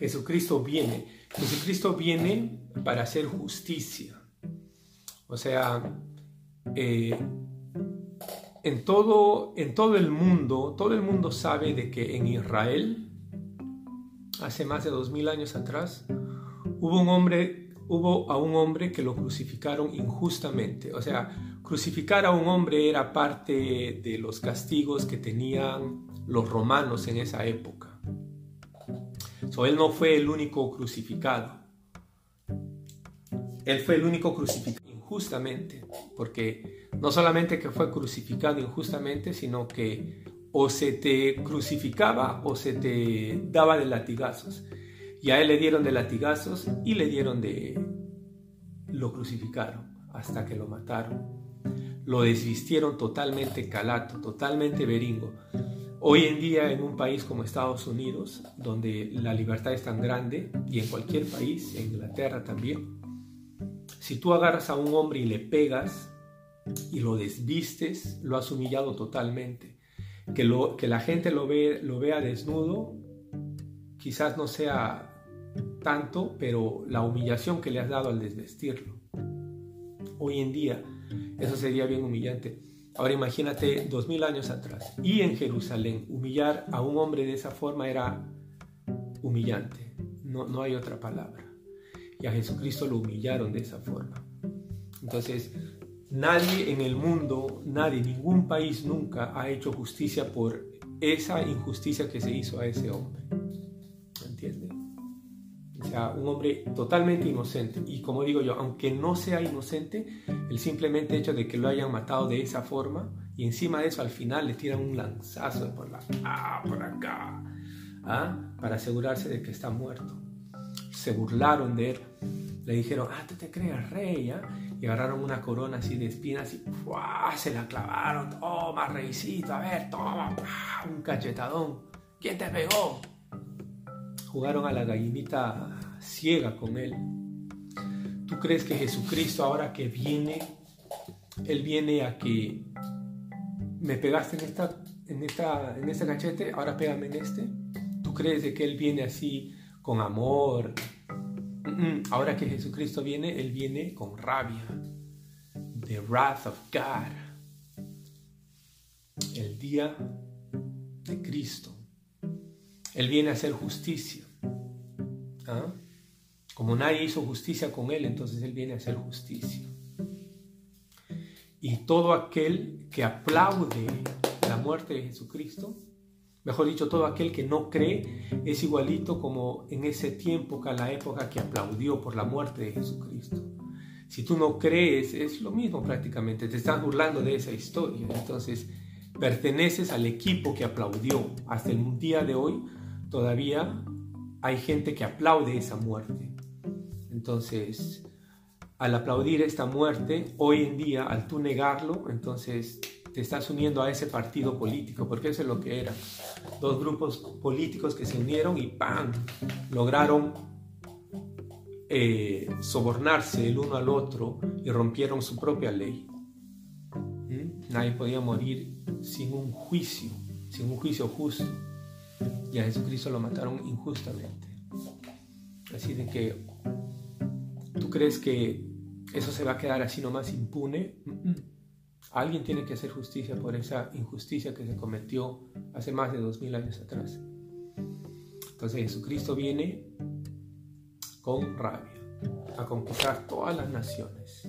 Jesucristo viene. Jesucristo viene para hacer justicia. O sea, eh, en, todo, en todo el mundo, todo el mundo sabe de que en Israel, hace más de dos mil años atrás, hubo un hombre, hubo a un hombre que lo crucificaron injustamente. O sea, crucificar a un hombre era parte de los castigos que tenían los romanos en esa época. So, él no fue el único crucificado. Él fue el único crucificado injustamente, porque no solamente que fue crucificado injustamente, sino que o se te crucificaba o se te daba de latigazos. Y a él le dieron de latigazos y le dieron de... lo crucificaron hasta que lo mataron. Lo desvistieron totalmente calato, totalmente beringo. Hoy en día en un país como Estados Unidos, donde la libertad es tan grande, y en cualquier país, en Inglaterra también, si tú agarras a un hombre y le pegas y lo desvistes, lo has humillado totalmente. Que, lo, que la gente lo, ve, lo vea desnudo, quizás no sea tanto, pero la humillación que le has dado al desvestirlo. Hoy en día, eso sería bien humillante. Ahora imagínate dos mil años atrás y en Jerusalén humillar a un hombre de esa forma era humillante, no, no hay otra palabra. Y a Jesucristo lo humillaron de esa forma. Entonces, nadie en el mundo, nadie, ningún país nunca ha hecho justicia por esa injusticia que se hizo a ese hombre. Sea, un hombre totalmente inocente. Y como digo yo, aunque no sea inocente, el simplemente hecho de que lo hayan matado de esa forma y encima de eso al final le tiran un lanzazo por la ah, por acá, ¿ah? para asegurarse de que está muerto. Se burlaron de él. Le dijeron, ah, tú te crees rey, ¿ah? Y agarraron una corona así de espinas y se la clavaron. Toma, reycito, a ver, toma, un cachetadón. ¿Quién te pegó? Jugaron a la gallinita ciega con él. ¿Tú crees que Jesucristo ahora que viene, Él viene a que me pegaste en, esta, en, esta, en este cachete, ahora pégame en este? ¿Tú crees de que Él viene así con amor? Ahora que Jesucristo viene, Él viene con rabia. The wrath of God. El día de Cristo. Él viene a hacer justicia. ¿Ah? Como nadie hizo justicia con Él, entonces Él viene a hacer justicia. Y todo aquel que aplaude la muerte de Jesucristo, mejor dicho, todo aquel que no cree, es igualito como en ese tiempo, a la época que aplaudió por la muerte de Jesucristo. Si tú no crees, es lo mismo prácticamente, te estás burlando de esa historia. Entonces, perteneces al equipo que aplaudió. Hasta el día de hoy, todavía hay gente que aplaude esa muerte. Entonces, al aplaudir esta muerte, hoy en día, al tú negarlo, entonces te estás uniendo a ese partido político, porque eso es lo que era. Dos grupos políticos que se unieron y ¡pam! lograron eh, sobornarse el uno al otro y rompieron su propia ley. ¿Mm? Nadie podía morir sin un juicio, sin un juicio justo y a Jesucristo lo mataron injustamente. Así de que, ¿tú crees que eso se va a quedar así nomás impune? Alguien tiene que hacer justicia por esa injusticia que se cometió hace más de dos mil años atrás. Entonces Jesucristo viene con rabia a conquistar todas las naciones.